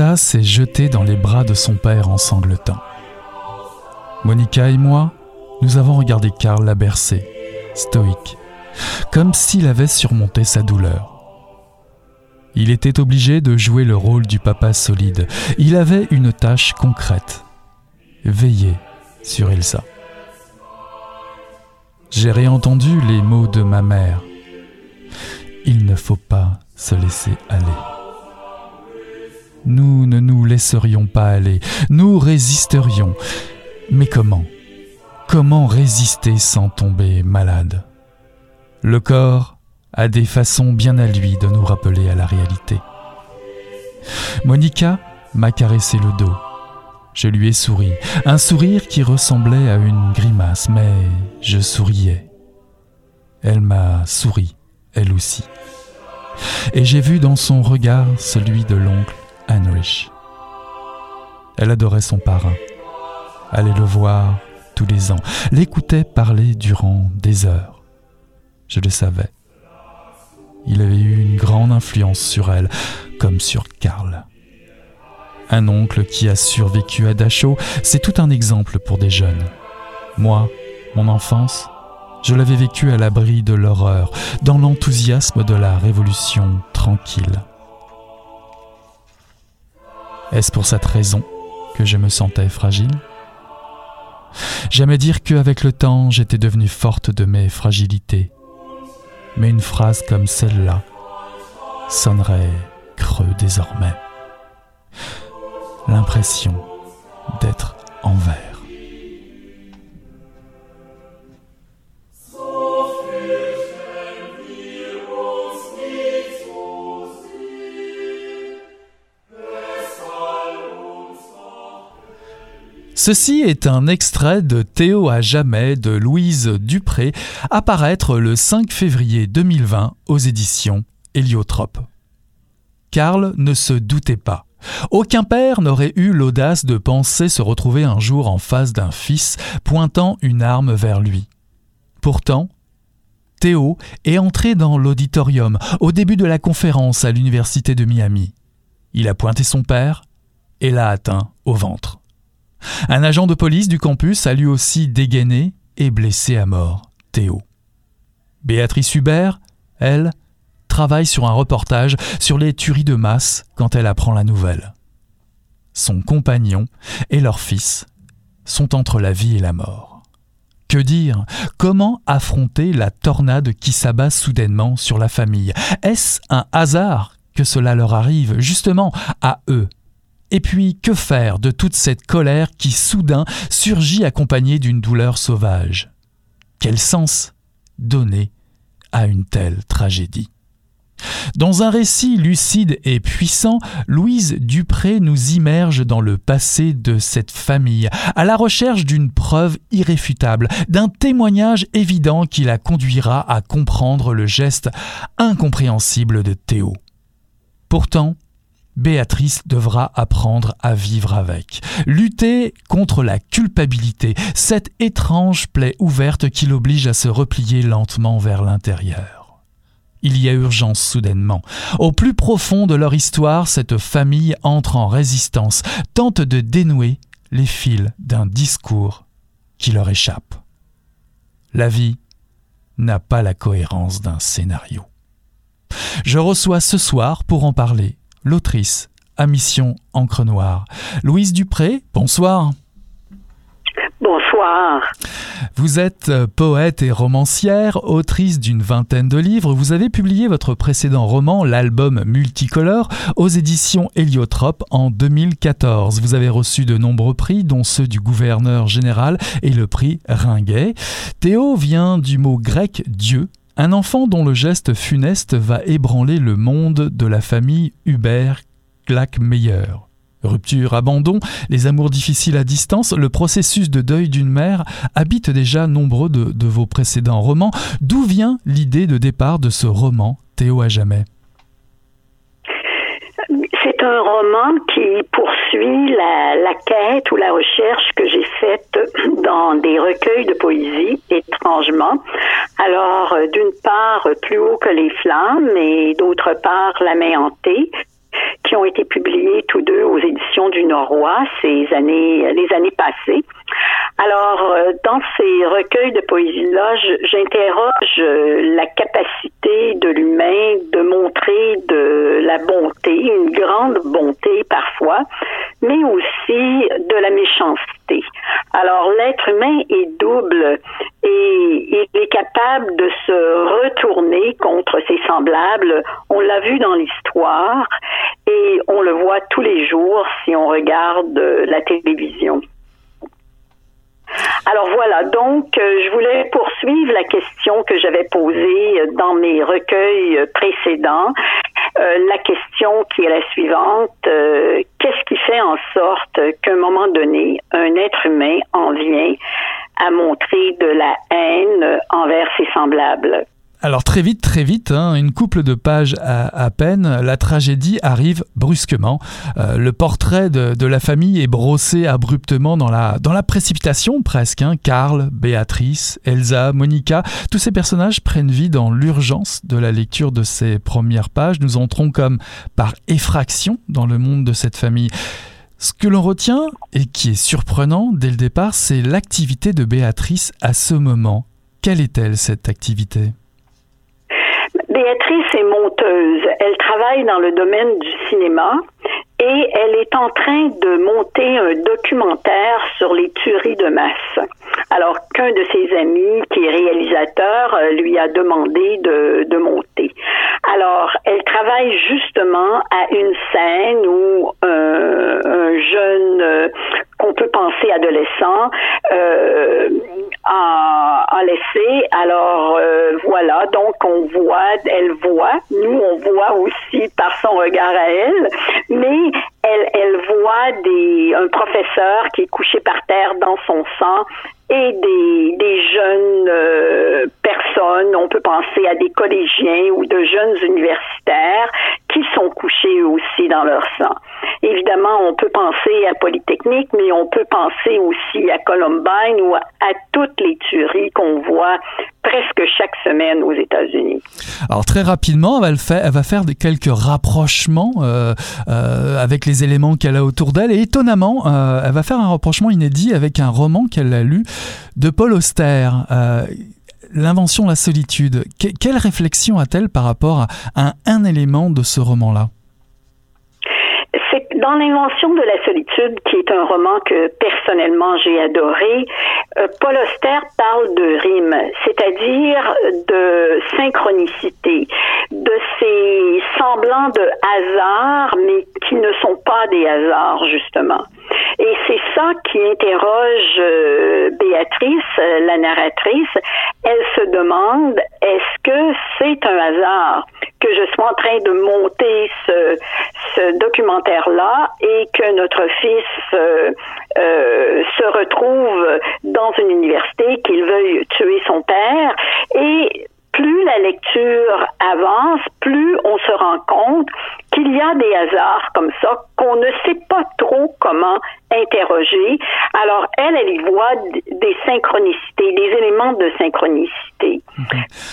Elsa s'est jetée dans les bras de son père en sanglotant. Monica et moi, nous avons regardé Karl la bercer, stoïque, comme s'il avait surmonté sa douleur. Il était obligé de jouer le rôle du papa solide. Il avait une tâche concrète. Veiller sur Elsa. J'ai réentendu les mots de ma mère. Il ne faut pas se laisser aller. Nous ne nous laisserions pas aller, nous résisterions. Mais comment? Comment résister sans tomber malade? Le corps a des façons bien à lui de nous rappeler à la réalité. Monica m'a caressé le dos. Je lui ai souri, un sourire qui ressemblait à une grimace, mais je souriais. Elle m'a souri, elle aussi. Et j'ai vu dans son regard celui de l'oncle Elle adorait son parrain, allait le voir tous les ans, l'écoutait parler durant des heures. Je le savais. Il avait eu une grande influence sur elle, comme sur Karl. Un oncle qui a survécu à Dachau, c'est tout un exemple pour des jeunes. Moi, mon enfance, je l'avais vécu à l'abri de l'horreur, dans l'enthousiasme de la révolution tranquille. Est-ce pour cette raison que je me sentais fragile? J'aimais dire qu'avec le temps, j'étais devenue forte de mes fragilités. Mais une phrase comme celle-là sonnerait creux désormais. L'impression d'être en Ceci est un extrait de Théo à jamais de Louise Dupré, apparaître le 5 février 2020 aux éditions Héliotrope. Karl ne se doutait pas. Aucun père n'aurait eu l'audace de penser se retrouver un jour en face d'un fils pointant une arme vers lui. Pourtant, Théo est entré dans l'auditorium au début de la conférence à l'université de Miami. Il a pointé son père et l'a atteint au ventre. Un agent de police du campus a lui aussi dégainé et blessé à mort Théo. Béatrice Hubert, elle, travaille sur un reportage sur les tueries de masse quand elle apprend la nouvelle. Son compagnon et leur fils sont entre la vie et la mort. Que dire? Comment affronter la tornade qui s'abat soudainement sur la famille? Est-ce un hasard que cela leur arrive justement à eux? Et puis, que faire de toute cette colère qui soudain surgit accompagnée d'une douleur sauvage? Quel sens donner à une telle tragédie? Dans un récit lucide et puissant, Louise Dupré nous immerge dans le passé de cette famille, à la recherche d'une preuve irréfutable, d'un témoignage évident qui la conduira à comprendre le geste incompréhensible de Théo. Pourtant, Béatrice devra apprendre à vivre avec. Lutter contre la culpabilité, cette étrange plaie ouverte qui l'oblige à se replier lentement vers l'intérieur. il y a urgence soudainement. Au plus profond de leur histoire, cette famille entre en résistance, tente de dénouer les fils d'un discours qui leur échappe. La vie n'a pas la cohérence d'un scénario. Je reçois ce soir pour en parler l'autrice à mission Encre Noire. Louise Dupré, bonsoir. Bonsoir. Vous êtes euh, poète et romancière, autrice d'une vingtaine de livres. Vous avez publié votre précédent roman, l'album Multicolore, aux éditions Héliotrope en 2014. Vous avez reçu de nombreux prix, dont ceux du gouverneur général et le prix Ringuet. Théo vient du mot grec Dieu, un enfant dont le geste funeste va ébranler le monde de la famille Hubert Glack-Meyer. Rupture, abandon, les amours difficiles à distance, le processus de deuil d'une mère habite déjà nombreux de vos précédents romans. D'où vient l'idée de départ de ce roman, Théo à jamais c'est un roman qui poursuit la, la, quête ou la recherche que j'ai faite dans des recueils de poésie, étrangement. Alors, euh, d'une part, plus haut que les flammes et d'autre part, la main hantée qui ont été publiés tous deux aux éditions du Norrois ces années, les années passées. Alors, euh, dans ces recueils de poésie-là, j'interroge euh, la capacité de l'humain de montrer de la bonté, une grande bonté parfois, mais aussi de la méchanceté. Alors, l'être humain est double et il est capable de se retourner contre ses semblables. On l'a vu dans l'histoire et on le voit tous les jours si on regarde la télévision. Alors voilà, donc euh, je voulais poursuivre la question que j'avais posée dans mes recueils précédents. Euh, la question qui est la suivante, euh, qu'est-ce qui fait en sorte qu'à un moment donné, un être humain en vient à montrer de la haine envers ses semblables? Alors très vite, très vite, hein, une couple de pages à, peine, la tragédie arrive brusquement. Euh, le portrait de, la famille est brossé abruptement dans la, dans la précipitation presque. Hein. Karl, Béatrice, Elsa, Monica, tous ces personnages prennent vie dans l'urgence de la lecture de ces premières pages. Nous entrons comme par effraction dans le monde de cette famille. Ce que l'on retient et qui est surprenant dès le départ, c'est l'activité de Béatrice à ce moment. Quelle est-elle cette activité? Béatrice est monteuse. Elle travaille dans le domaine du cinéma et elle est en train de monter un documentaire sur les tueries de masse. Alors qu'un de ses amis, qui est réalisateur, euh, lui a demandé de, de monter. Alors, elle travaille justement à une scène où euh, un jeune euh, qu'on peut penser adolescent euh, a. Alors euh, voilà, donc on voit, elle voit, nous on voit aussi par son regard à elle, mais elle, elle voit des, un professeur qui est couché par terre dans son sang et des, des jeunes euh, personnes, on peut penser à des collégiens ou de jeunes universitaires qui sont couchés aussi dans leur sang. Évidemment, on peut penser à Polytechnique, mais on peut penser aussi à Columbine ou à, toutes les tueries qu'on voit presque chaque semaine aux États-Unis. Alors très rapidement, elle va, faire, elle va faire quelques rapprochements euh, euh, avec les éléments qu'elle a autour d'elle et étonnamment, euh, elle va faire un rapprochement inédit avec un roman qu'elle a lu de Paul Auster. L'invention la solitude. quelle réflexion a-t-elle par rapport à un élément de ce roman-là? Dans l'invention de la solitude, qui est un roman que personnellement j'ai adoré, euh, Paul Auster parle de rime, c'est-à-dire de synchronicité, de ces semblants de hasard, mais qui ne sont pas des hasards, justement. Et c'est ça qui interroge euh, Béatrice, la narratrice. Elle se demande, est-ce que c'est un hasard que je sois en train de monter ce, ce documentaire-là et que notre fils euh, euh, se retrouve dans une université, qu'il veuille tuer son père et plus la lecture avance, plus on se rend compte qu'il y a des hasards comme ça, qu'on ne sait pas trop comment interrogée. Alors, elle, elle y voit des synchronicités, des éléments de synchronicité.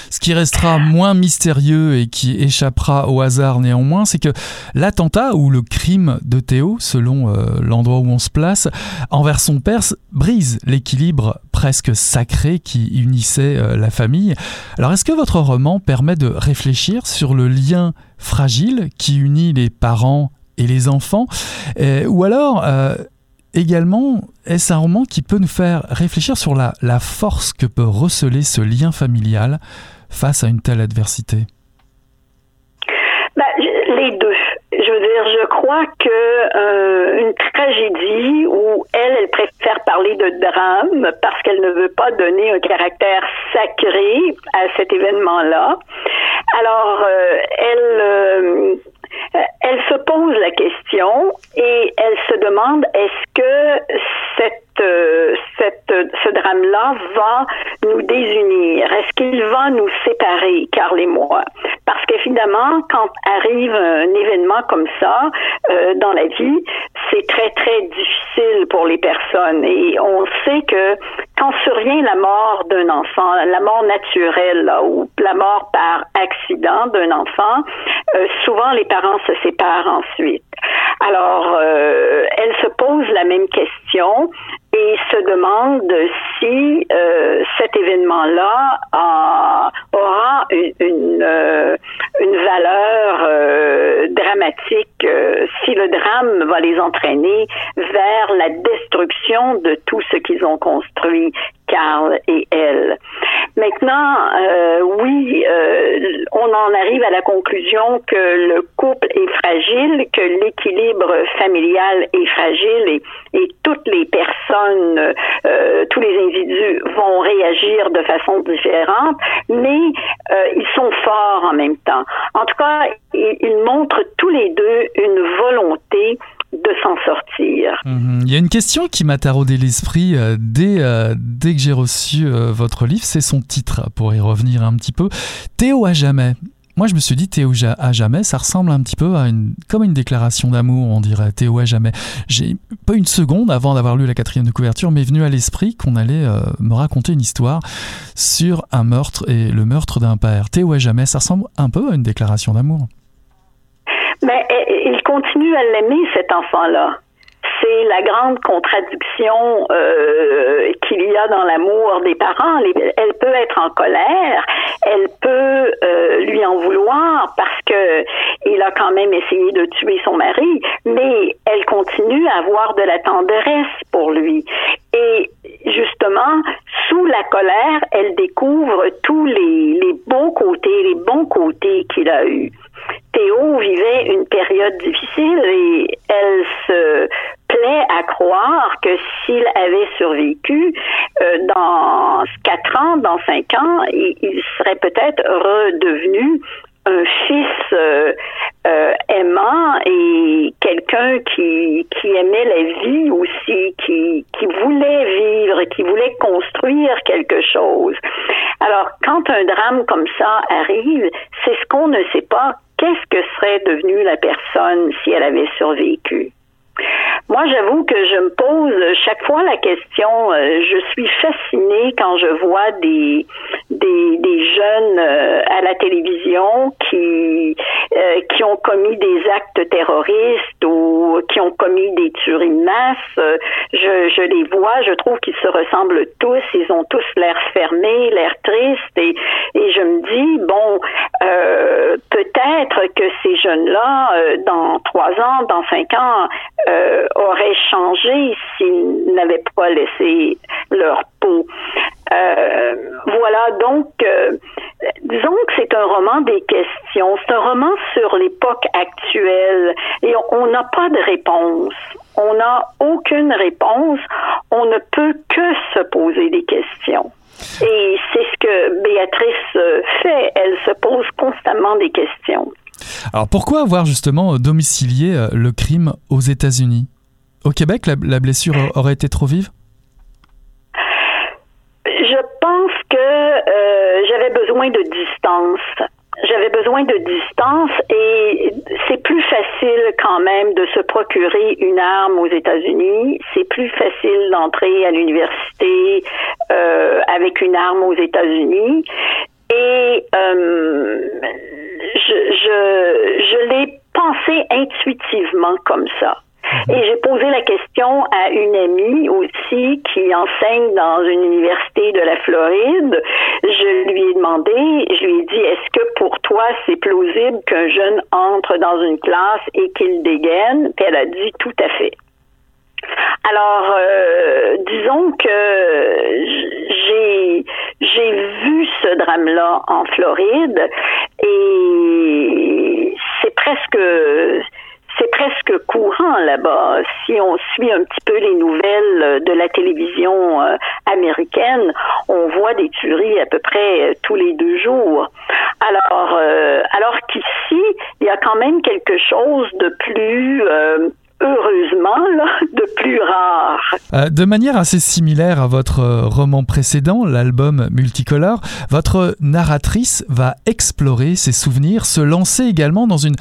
Ce qui restera moins mystérieux et qui échappera au hasard néanmoins, c'est que l'attentat ou le crime de Théo, selon euh, l'endroit où on se place, envers son père, brise l'équilibre presque sacré qui unissait euh, la famille. Alors, est-ce que votre roman permet de réfléchir sur le lien fragile qui unit les parents et les enfants euh, Ou alors, également, est-ce un roman qui peut nous faire réfléchir sur la, la force que peut receler ce lien familial face à une telle adversité? Ben, Les deux. Dire, je crois que euh, une tragédie où elle, elle préfère parler de drame parce qu'elle ne veut pas donner un caractère sacré à cet événement-là. Alors, euh, elle, euh, elle se pose la question et elle se demande est-ce que cette cette, ce drame-là va nous désunir? Est-ce qu'il va nous séparer, Carl et moi? Parce qu'évidemment, quand arrive un événement comme ça euh, dans la vie, c'est très, très difficile pour les personnes. Et on sait que quand survient la mort d'un enfant, la mort naturelle ou la mort par accident d'un enfant, euh, souvent les parents se séparent ensuite. Alors, euh, elle se pose la même question et se demande si euh, cet événement-là aura une, une, euh, valeur euh, dramatique, si le drame va les entraîner vers la destruction de tout ce qu'ils ont construit, Carl et elle. Maintenant, euh, oui, euh, on en arrive à la conclusion que le couple est fragile, que l'équilibre familial est fragile et, et toutes les personnes, euh, tous les individus vont réagir de façon différente, mais ils sont forts en même temps. En tout cas, ils montrent tous les deux une volonté de s'en sortir. Mhm. Il y a une question qui m'a taraudé l'esprit euh, dès, euh, dès que j'ai reçu euh, votre livre, c'est son titre, pour y revenir un petit peu. Théo à jamais. Moi, je me suis dit Théo à jamais, ça ressemble un petit peu à une, comme une déclaration d'amour, on dirait Théo à jamais. J'ai pas une seconde avant d'avoir lu la quatrième de couverture, m'est venu à l'esprit qu'on allait me raconter une histoire sur un meurtre et le meurtre d'un père. Théo à jamais, ça ressemble un peu à une déclaration d'amour. Mais il continue à l'aimer, cet enfant-là. C'est la grande contradiction euh, qu'il y a dans l'amour des parents. Elle peut être en colère, elle peut euh, lui en vouloir parce que il a quand même essayé de tuer son mari, mais elle continue à avoir de la tendresse pour lui. Et justement, sous la colère, elle découvre tous les, les beaux côtés, les bons côtés qu'il a eus. Théo vivait une période difficile et elle se plaît à croire que s'il avait survécu euh, dans quatre ans, dans cinq ans, il, serait peut-être redevenu un fils euh, euh, aimant et quelqu'un qui, aimait la vie aussi, qui, qui voulait vivre, qui voulait construire quelque chose. Alors, quand un drame comme ça arrive, c'est ce qu'on ne sait pas qu'est-ce que serait devenue la personne si elle avait survécu? Moi, j'avoue que je me pose chaque fois la question. Euh, je suis fascinée quand je vois des des, jeunes euh, à la télévision qui euh, qui ont commis des actes terroristes ou qui ont commis des tueries de masse. Je, je les vois, je trouve qu'ils se ressemblent tous. Ils ont tous l'air fermés, l'air tristes et et je me dis bon, peut-être que ces jeunes-là, dans trois ans, dans cinq ans euh, auraient changé s'ils n'avaient pas laissé leur peau. Euh, voilà, donc, euh, disons que c'est un roman des questions. C'est un roman sur l'époque actuelle et on n'a pas de réponse. On n'a aucune réponse. On ne peut que se poser des questions. Et c'est ce que Béatrice fait. Elle se pose constamment des questions. Alors pourquoi avoir justement domicilié euh, le crime aux États-Unis? Au Québec, la, blessure aurait été trop vive? Je pense que euh, j'avais besoin de distance. j'avais besoin de distance et c'est plus facile quand même de se procurer une arme aux États-Unis. C'est plus facile d'entrer à l'université euh, avec une arme aux États-Unis. Et euh, je, je, je l'ai pensé intuitivement comme ça. Et j'ai posé la question à une amie aussi qui enseigne dans une université de la Floride. Je lui ai demandé, je lui ai dit, est-ce que pour toi c'est plausible qu'un jeune entre dans une classe et qu'il dégaine? Puis elle a dit tout à fait. Alors, euh, disons que j'ai j'ai vu ce drame-là en Floride et c'est presque c'est presque courant là-bas. Si on suit un petit peu les nouvelles de la télévision euh, américaine, on voit des tueries à peu près euh, tous les deux jours. Alors, alors qu'ici, il y a quand même quelque chose de plus heureusement, de plus rare. de manière assez similaire à votre roman précédent, l'album Multicolore, votre narratrice va explorer ses souvenirs, se lancer également dans une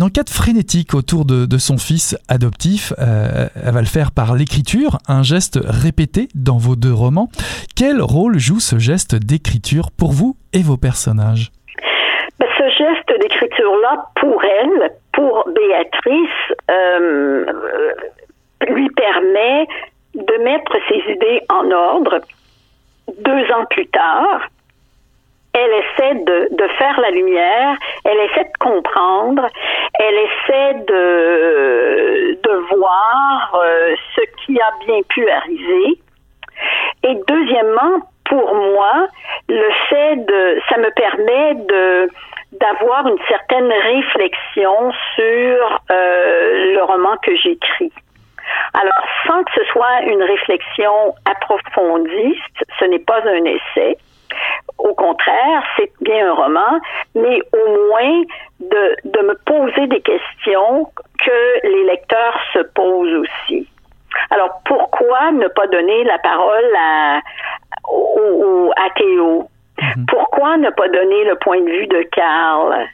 enquête frénétique autour de, son fils adoptif. Euh, elle va le faire par l'écriture, un geste répété dans vos deux romans. Quel rôle joue ce geste d'écriture pour vous et vos personnages? Ben, Ce geste d'écriture-là, pour elle, pour Béatrice, euh, lui permet de mettre ses idées en ordre deux ans plus tard elle essaie de, faire la lumière, elle essaie de comprendre, elle essaie de, de voir euh, ce qui a bien pu arriver. Et deuxièmement, pour moi, le fait de, ça me permet de d'avoir une certaine réflexion sur euh, le roman que j'écris. Alors, sans que ce soit une réflexion approfondie, ce n'est pas un essai, au contraire, c'est bien un roman, mais au moins de, de me poser des questions que les lecteurs se posent aussi. Alors, pourquoi ne pas donner la parole à, au, à Théo? Mhm. Pourquoi ne pas donner le point de vue de Karl?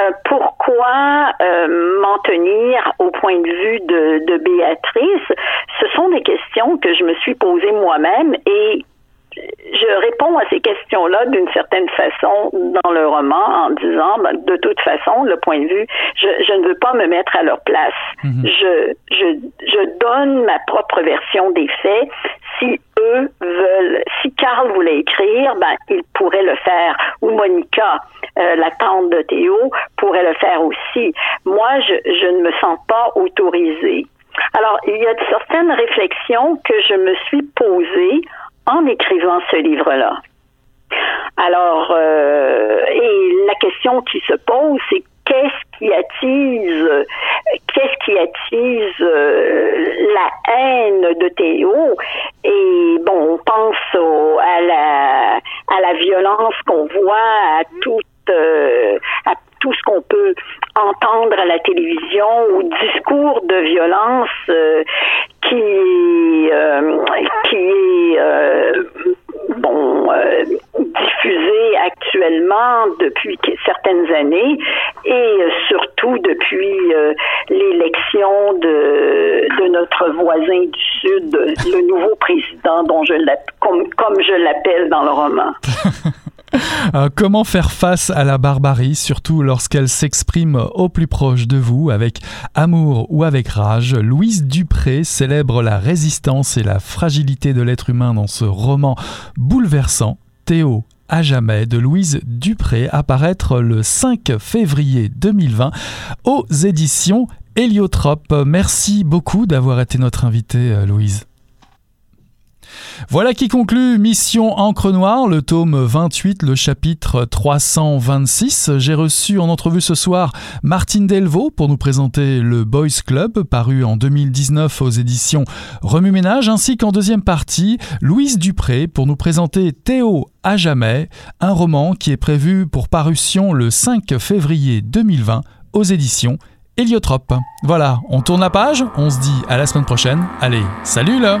Euh, pourquoi euh, m'en tenir au point de vue de, de Béatrice? Ce sont des questions que je me suis posées moi-même et je réponds à ces questions-là d'une certaine façon dans le roman en disant, ben, de toute façon, le point de vue, je, je, ne veux pas me mettre à leur place. Mhm. je, je, je donne ma propre version des faits. Si eux veulent, si Carl voulait écrire, ben, il pourrait le faire. Ou Monica, euh, la tante de Théo, pourrait le faire aussi. Moi, je, je ne me sens pas autorisée. Alors, il y a certaines réflexions que je me suis posées en écrivant ce livre-là. Alors, euh, et la question qui se pose, c'est qu'est-ce qui attise, qu'est-ce qui attise euh, la haine de Théo? Et bon, on pense à la à la violence qu'on voit, à euh, à tout ce qu'on peut entendre à la télévision ou discours de violence et surtout depuis l'élection de, de notre voisin du sud, le nouveau président dont je comme, comme je l'appelle dans le roman. Euh, comment faire face à la barbarie, surtout lorsqu'elle s'exprime au plus proche de vous, avec amour ou avec rage? Louise Dupré célèbre la résistance et la fragilité de l'être humain dans ce roman bouleversant. Théo à jamais de Louise Dupré apparaître le 5 février 2020 aux éditions Héliotrope. Merci beaucoup d'avoir été notre invitée, euh, Louise. Voilà qui conclut Mission Encre Noire, le tome 28, le chapitre 326. J'ai reçu en entrevue ce soir Martine Delvaux pour nous présenter le Boys Club, paru en 2019 aux éditions Remue Ménage, ainsi qu'en deuxième partie, Louise Dupré pour nous présenter Théo à jamais, un roman qui est prévu pour parution le 5 février 2020 aux éditions Héliotrope. Voilà, on tourne la page, on se dit à la semaine prochaine. Allez, salut là